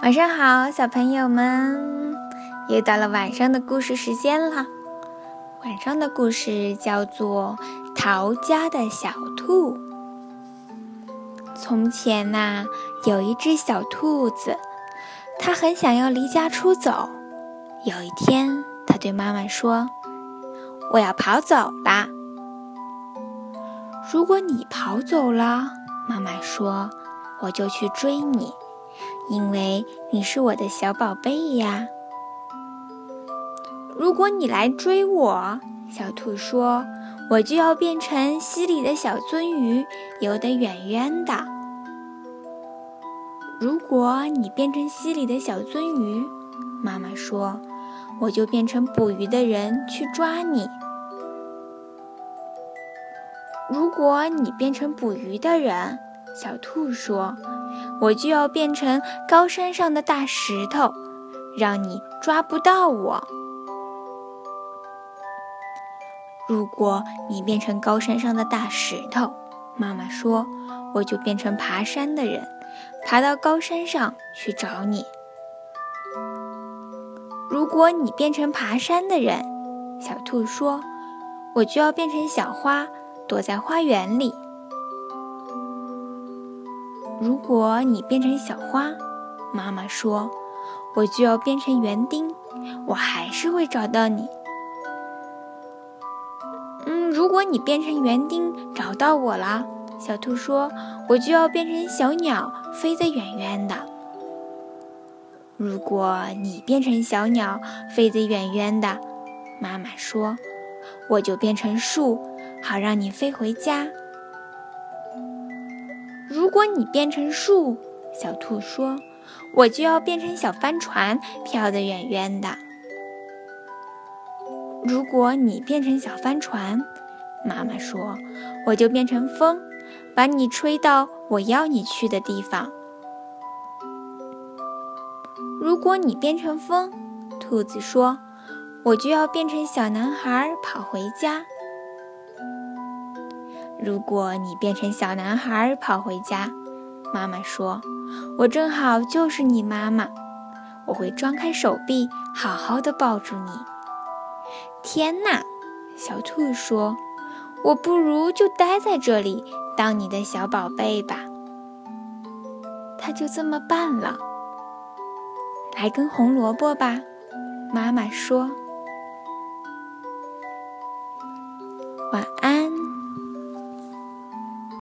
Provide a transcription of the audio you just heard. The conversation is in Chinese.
晚上好，小朋友们，又到了晚上的故事时间了。晚上的故事叫做《逃家的小兔》。从前呐，有一只小兔子，它很想要离家出走。有一天，它对妈妈说：“我要跑走啦！”如果你跑走了，妈妈说，我就去追你。因为你是我的小宝贝呀！如果你来追我，小兔说，我就要变成溪里的小鳟鱼，游得远远的。如果你变成溪里的小鳟鱼，妈妈说，我就变成捕鱼的人去抓你。如果你变成捕鱼的人，小兔说。我就要变成高山上的大石头，让你抓不到我。如果你变成高山上的大石头，妈妈说，我就变成爬山的人，爬到高山上去找你。如果你变成爬山的人，小兔说，我就要变成小花，躲在花园里。如果你变成小花，妈妈说，我就要变成园丁，我还是会找到你。嗯，如果你变成园丁找到我了，小兔说，我就要变成小鸟，飞得远远的。如果你变成小鸟，飞得远远的，妈妈说，我就变成树，好让你飞回家。如果你变成树，小兔说，我就要变成小帆船，飘得远远的。如果你变成小帆船，妈妈说，我就变成风，把你吹到我要你去的地方。如果你变成风，兔子说，我就要变成小男孩，跑回家。如果你变成小男孩跑回家，妈妈说：“我正好就是你妈妈，我会张开手臂，好好的抱住你。”天哪，小兔说：“我不如就待在这里当你的小宝贝吧。”他就这么办了。来根红萝卜吧，妈妈说。晚安。